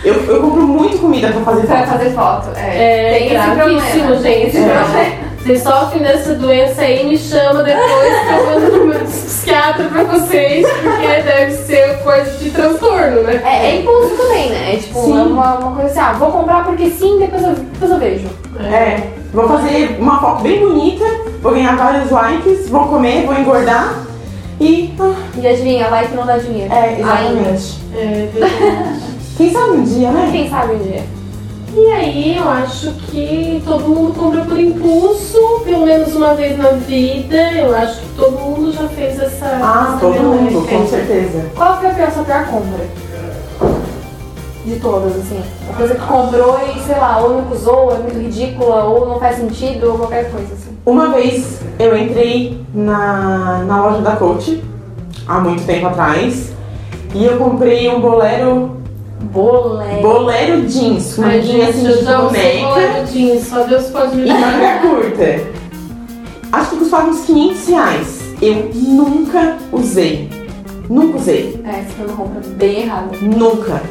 Eu, eu compro muito comida pra fazer Pra foto. fazer foto. É, É tem esse gravíssimo, problema. tem gente. esse problema. Vocês sofrem dessa doença aí, me chama depois que eu mando no meu psiquiatra pra vocês, porque deve ser coisa de transtorno, né? É, é impulso também, né? É tipo Sim. é uma, uma coisa assim, ah, vou comprar porque sim, depois eu, depois eu vejo. É, vou fazer uma foto bem bonita, vou ganhar vários likes, vou comer, vou engordar e. ah, E adivinha, like não dá dinheiro. É, Ainda. exatamente. É verdade. Quem sabe um dia, né? Quem sabe um dia. E aí eu acho que todo mundo compra por impulso, pelo menos uma vez na vida. Eu acho que todo mundo já fez essa. Ah, essa todo mundo, com certeza. Qual foi a pior, sua pior compra? De todas, assim. Uma coisa que comprou e, sei lá, ou nunca usou, é muito ridícula, ou não faz sentido, ou qualquer coisa, assim. Uma vez eu entrei na, na loja da Coach, há muito tempo atrás, e eu comprei um bolero, Bolé. bolero jeans, com gente, assim de boneca bolero jeans, só Deus pode me e manga curta. Acho que custava uns 500 reais. Eu nunca usei. Nunca usei. É, essa foi uma compra bem errada. Nunca.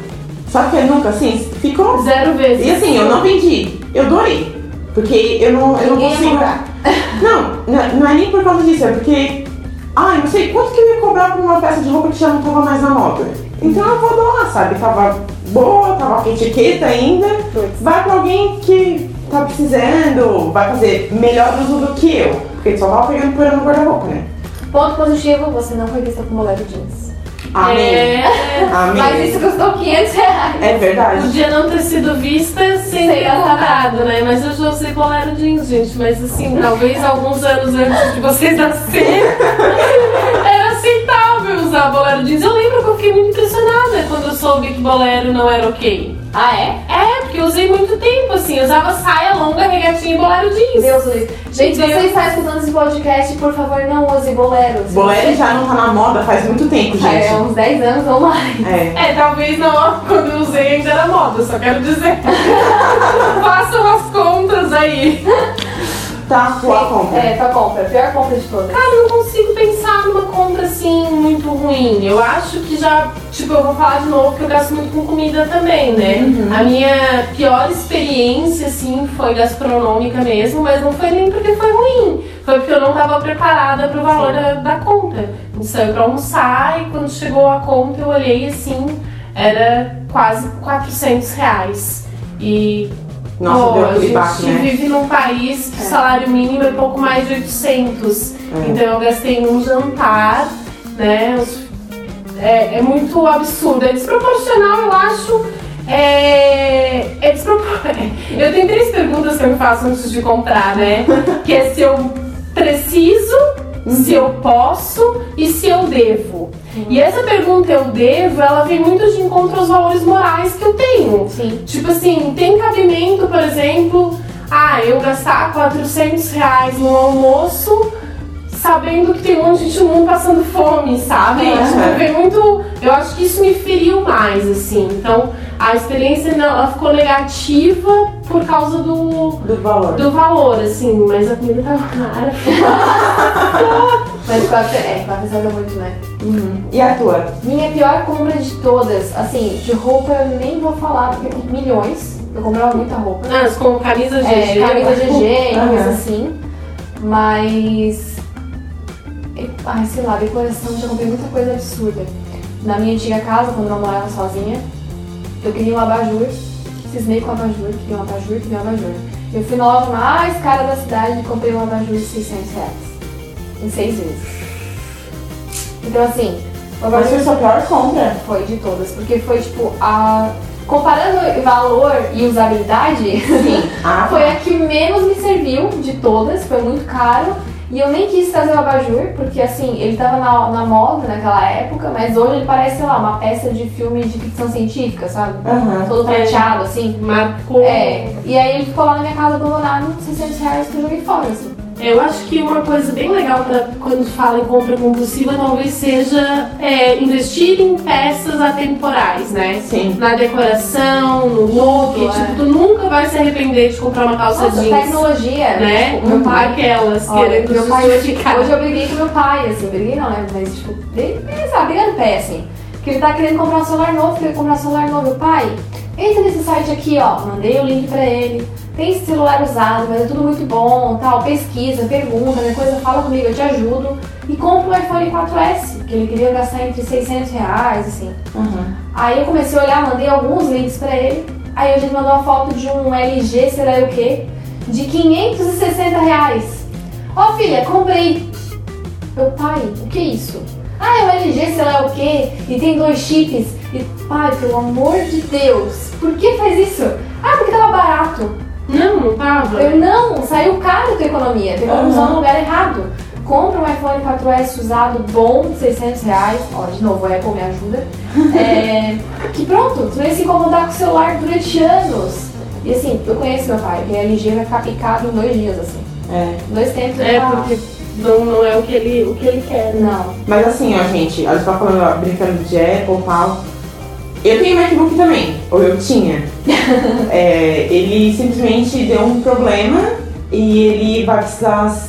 Sabe que é nunca assim? Ficou. Zero vezes. E assim, eu não vendi. Eu doei. Porque eu não, eu não Ninguém consigo. não, não é nem por causa disso, é porque. Ai, não sei quanto que eu ia cobrar por uma peça de roupa que já não tava mais na moda. Então eu vou doar, sabe? Tava boa, tava com etiqueta ainda. Vai pra alguém que tá precisando, vai fazer melhor uso do que eu. Porque ele só tava pegando poeira no guarda-roupa, né? Ponto positivo, você não foi vista com bolero jeans. Amém. É, Amém. Mas isso custou 500 reais. É verdade. podia não ter sido vista sem ter comprado, né? Mas eu já usei bolero jeans, gente. Mas assim, talvez alguns anos antes de vocês nascerem, era aceitável usar bolero jeans. Eu fiquei muito impressionada quando eu soube que bolero não era ok. Ah, é? É, porque eu usei muito tempo, assim. Eu usava saia longa, regatinha e bolero jeans. Deus do livre. Gente, se Deus. você está escutando esse podcast, por favor, não use bolero. Bolero já não tá na moda faz muito tempo, É, gente. uns 10 anos ou mais. É. É, talvez não, quando eu usei ainda era moda, só quero dizer. Façam as contas aí. Tá, tua compra. É, tua compra. Pior compra de todas. Cara, eu não consigo pensar numa compra assim muito ruim. Eu acho que já, tipo, eu vou falar de novo que eu gasto muito com comida também, né? A minha pior experiência, assim, foi gastronômica mesmo, mas não foi nem porque foi ruim. Foi porque eu não tava preparada pro valor da, da conta. Eu saí pra almoçar e quando chegou a conta eu olhei assim, era quase 400 reais. E Nossa, deu a gente baque, né? vive num país que o salário mínimo é pouco mais de 800. É. Então eu gastei num jantar, né? os- É, é muito absurdo. É desproporcional, eu acho. É, é despropor... Eu tenho três perguntas que eu me faço antes de comprar, né? Que é se eu preciso, se eu posso e se eu devo. E essa pergunta eu devo, ela vem muito de encontro aos valores morais que eu tenho. Sim. Tipo assim, tem cabimento, por exemplo, ah, eu gastar 400 reais no almoço sabendo que tem um monte de gente no mundo passando fome, sabe? Uhum. Tipo, vem muito. Eu acho que isso me feriu mais, assim. Então, a experiência não, ela ficou negativa por causa do, Do valor. do valor, assim, mas a comida tava cara. Mas quatro, é, 400 é muito, né? Uhum. E a tua? Minha pior compra de todas, assim, de roupa eu nem vou falar, porque eu comprei milhões. Eu comprava muita roupa. Ah, com camisa GG. É, camisa GG, Aham. coisa assim. Mas. Ai, sei lá, decoração, já comprei muita coisa absurda. Na minha antiga casa, quando eu morava sozinha, eu queria um abajur. Cismei com abajur, queria um abajur, queria um abajur. Eu fui na loja mais cara da cidade e comprei um abajur de 600 reais. Em seis vezes. Então, assim, o Mas abajur foi sua pior compra. foi de todas, porque foi tipo a. Comparando valor e usabilidade, Sim. Ah, foi a que menos me serviu de todas, foi muito caro. E eu nem quis trazer o abajur, porque assim, ele tava na, na moda naquela época, mas hoje ele parece, sei lá, uma peça de filme de ficção científica, sabe? Aham. Todo prateado, assim. Marcou. É, e aí ele ficou lá na minha casa abandonado, 600 reais que eu joguei fora, assim. Eu acho que uma coisa bem legal pra quando fala em compra compulsiva talvez seja é, investir em peças atemporais, né? Sim. Na decoração, no look, Tudo, tipo, é. tu nunca vai se arrepender de comprar uma calça Nossa, jeans. tecnologia, Né? tipo, meu pai. Aquelas Olha, querendo meu pai hoje, justificar. hoje eu briguei com meu pai, assim, briguei não, né? Mas tipo, brigando pé, assim. Que ele tá querendo comprar um celular novo, querendo comprar um celular novo. Meu pai, entra nesse site aqui, ó. Mandei o link pra ele. Tem esse celular usado, mas é tudo muito bom, tal. Pesquisa, pergunta, qualquer coisa, fala comigo, eu te ajudo. E compra um iPhone 4S, que ele queria gastar entre 600 reais, assim. Aham. Aí eu comecei a olhar, mandei alguns links pra ele. Aí a gente mandou uma foto de um LG, sei lá o quê, de 560 reais. Ó filha, comprei. Meu pai, o que é isso? Ah, é o LG, sei lá o quê, e tem dois chips. E, pai, pelo amor de Deus, por que faz isso? Ah, porque tava barato. Não, não tava. Eu não, saiu caro a tua economia, tu economizou Aham. no lugar errado. Compra um iPhone 4S usado bom, 600 reais. Ó, de novo, a Apple me ajuda. É, que pronto, tu vai se incomodar com o celular durante anos. E assim, eu conheço meu pai, que a LG vai ficar picado em dois dias, assim. É. Dois tempos É, tá- porque não, não é o que ele, o que ele quer. né? Não. Mas assim, ó, gente, a gente tá falando, ó, brincando de Apple tal. Eu tenho MacBook também, ou eu tinha. É, ele simplesmente deu um problema e ele vai precisar.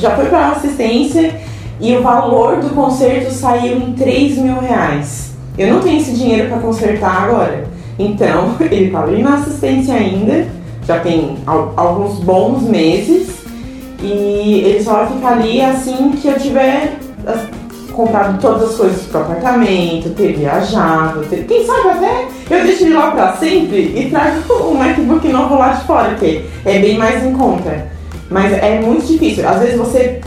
Já foi pra assistência e o valor do conserto saiu em 3 mil reais. Eu não tenho esse dinheiro pra consertar agora. Então, ele tá ali na assistência ainda, já tem al- alguns bons meses. E ele só vai ficar ali assim que eu tiver comprado todas as coisas pro apartamento, ter viajado, ter... quem sabe até eu deixo ele lá pra sempre e trago um MacBook novo lá de fora, que é bem mais em conta. Mas é muito difícil. Às vezes você.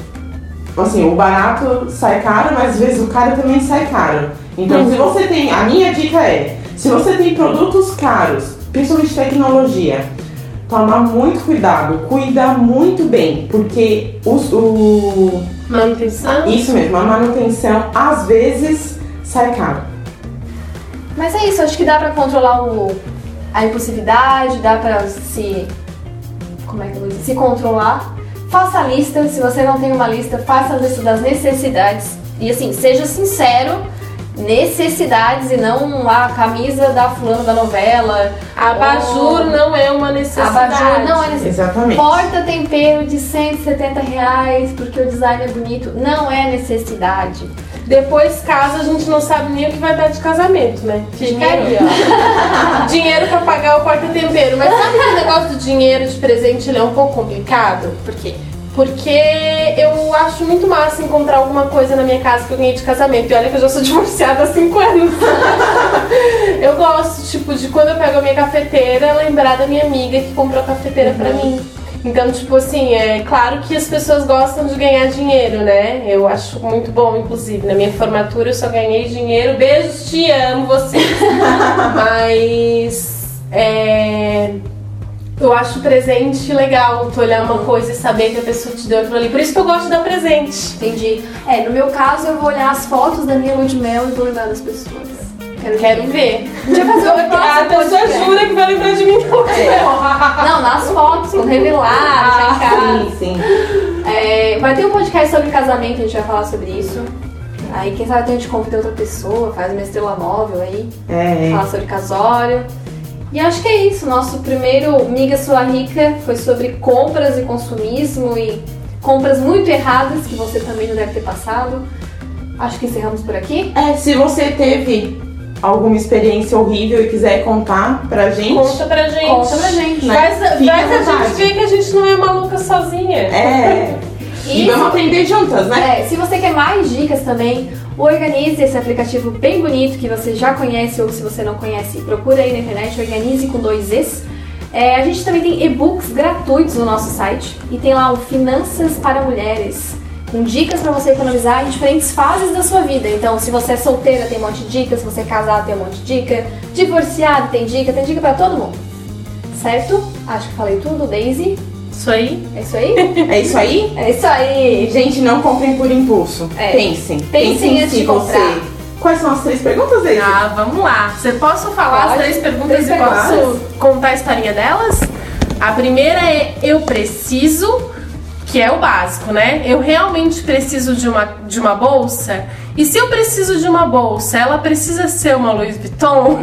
Assim, o barato sai caro, mas às vezes o caro também sai caro. Então, se você tem. A minha dica é: se você tem produtos caros, principalmente tecnologia, tomar muito cuidado, cuida muito bem, porque os, o, Manutenção? isso mesmo, a manutenção às vezes sai caro. Mas é isso, acho que dá pra controlar o, a impulsividade, dá pra se. Como é que eu vou dizer? Se controlar. Faça a lista, se você não tem uma lista, faça a lista das necessidades. E assim, seja sincero, necessidades e não a camisa da fulana da novela. Abajur ou- não é uma necessidade. Abajur não é necessidade. Exatamente. Porta tempero de 170 reais porque o design é bonito. Não é necessidade. Depois casa a gente não sabe nem o que vai dar de casamento, né? Dinheiro. dinheiro pra pagar o porta-tempero. Mas sabe que o negócio do dinheiro de presente ele é um pouco complicado? Por quê? Porque eu acho muito massa encontrar alguma coisa na minha casa que eu ganhei de casamento. E olha que eu já sou divorciada há 5 anos. eu gosto, tipo, de quando eu pego a minha cafeteira, lembrar da minha amiga que comprou a cafeteira pra mim. Então, tipo assim, é claro que as pessoas gostam de ganhar dinheiro, né? Eu acho muito bom, inclusive. Na minha formatura eu só ganhei dinheiro. Beijos, te amo, você. Mas. É. Eu acho presente legal, tu olhar uma coisa e saber que a pessoa te deu aquilo ali. Por isso que eu gosto de dar presente. Entendi. É, no meu caso eu vou olhar as fotos da minha lua de mel e vou lembrar das pessoas. Quero, Quero ver. Fazer um A pessoa jura que vai lembrar de mim não. Não, nas fotos, quando revelar, já em casa. Sim, sim. É, vai ter um podcast sobre casamento, a gente vai falar sobre isso. Aí quem sabe a gente convida outra pessoa, faz uma estrela móvel aí, É, fala sobre casório. E acho que é isso. Nosso primeiro Miga Sua Rica foi sobre compras e consumismo e compras muito erradas que você também não deve ter passado. Acho que encerramos por aqui. é, se você teve alguma experiência horrível e quiser contar pra gente, Conta pra gente. Conta pra gente, né? Faz à a gente ver que a gente não é maluca sozinha. é. E, E vamos aprender juntas, né? É, se você quer mais dicas também, organize esse aplicativo bem bonito que você já conhece ou se você não conhece, procura aí na internet, organize com dois Es. É, a gente também tem e-books gratuitos no nosso site e tem lá o Finanças para Mulheres, com dicas para você economizar em diferentes fases da sua vida. Então, se você é solteira, tem um monte de dicas, se você é casado, tem um monte de dica, divorciado, tem dica, tem dica para todo mundo. Certo? Acho que falei tudo, Daisy. Isso aí. É isso aí? É isso aí? É isso aí! Gente, não comprem por impulso. É. Pensem. Pensem antes se de comprar. Quais são as três perguntas aí? Ah, vamos lá. Você posso falar Pode. as três perguntas Três e posso perguntas. contar a historinha delas? A primeira é eu preciso, que é o básico, né? Eu realmente preciso de uma, de uma bolsa? E se eu preciso de uma bolsa, ela precisa ser uma Louis Vuitton?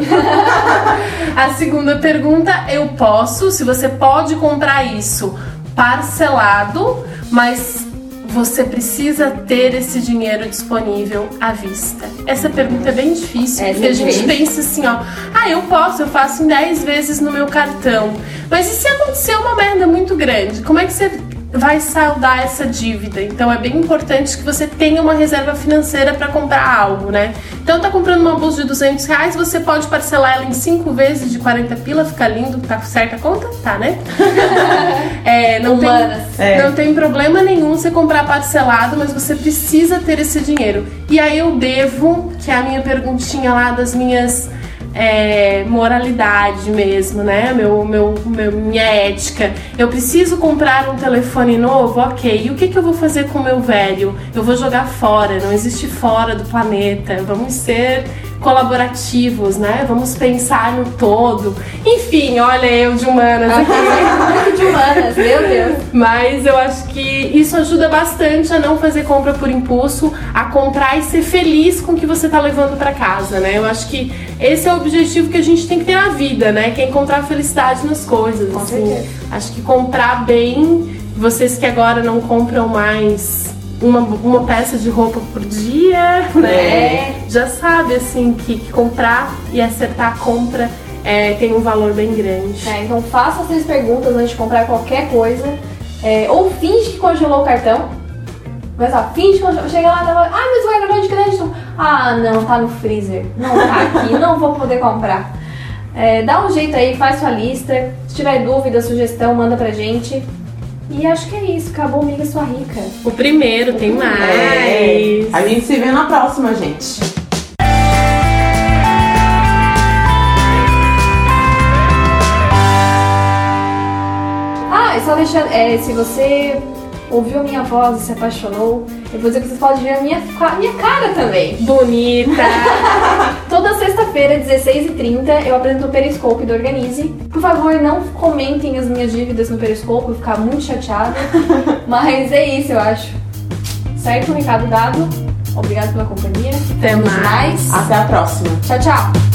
a segunda pergunta, eu posso, se você pode comprar isso parcelado, mas você precisa ter esse dinheiro disponível à vista? Essa pergunta é bem difícil, É, porque a gente pensa assim, ó, ah, eu posso, eu faço em 10 vezes no meu cartão. Mas e se acontecer uma merda muito grande? Como é que você vai saldar essa dívida. Então é bem importante que você tenha uma reserva financeira para comprar algo, né? Então tá comprando uma bolsa de 200 reais, você pode parcelar ela em 5 vezes de 40 pila, fica lindo, tá certa a conta? Tá, né? é, não, tem, É. não tem problema nenhum você comprar parcelado, mas você precisa ter esse dinheiro. E aí eu devo, que é a minha perguntinha lá das minhas é, moralidade mesmo, né? Meu, meu, meu- minha ética. Eu preciso comprar um telefone novo? Ok. E o que, que eu vou fazer com o meu velho? Eu vou jogar fora, não existe fora do planeta. Vamos ser colaborativos, né? Vamos pensar no todo. Enfim, olha eu de humanas aqui. Muito de humanas, meu Deus. Mas eu acho que isso ajuda bastante a não fazer compra por impulso, a comprar e ser feliz com o que você tá levando para casa, né? Eu acho que esse é o objetivo que a gente tem que ter na vida, né? Que é encontrar felicidade nas coisas. Com assim. certeza. Acho que comprar bem, vocês que agora não compram mais uma, uma peça de roupa por dia, né? É. Já sabe assim que, que comprar e acertar a compra é, tem um valor bem grande. É, então faça as três perguntas antes de comprar qualquer coisa. É, ou finge que congelou o cartão. Mas ó, finge que congelou. Chega lá e fala, ah, mas o cartão de crédito. Ah, não, tá no freezer. Não tá aqui, não vou poder comprar. É, dá um jeito aí, faz sua lista. Se tiver dúvida, sugestão, manda pra gente. E acho que é isso. Acabou o Miga Sua Rica. O primeiro tem mais. É. A gente se vê na próxima, gente. Ah, só deixando. É, se você ouviu a minha voz e se apaixonou, eu vou dizer que vocês podem ver a minha, a minha cara também. Bonita. Toda sexta-feira, 16h30, eu apresento o Periscope do Organize. Por favor, não comentem as minhas dívidas no Periscope, eu vou ficar muito chateada. Mas é isso, eu acho. Certo? Recado dado. Obrigado pela companhia. Até Vamos mais. Até a próxima. Tchau, tchau.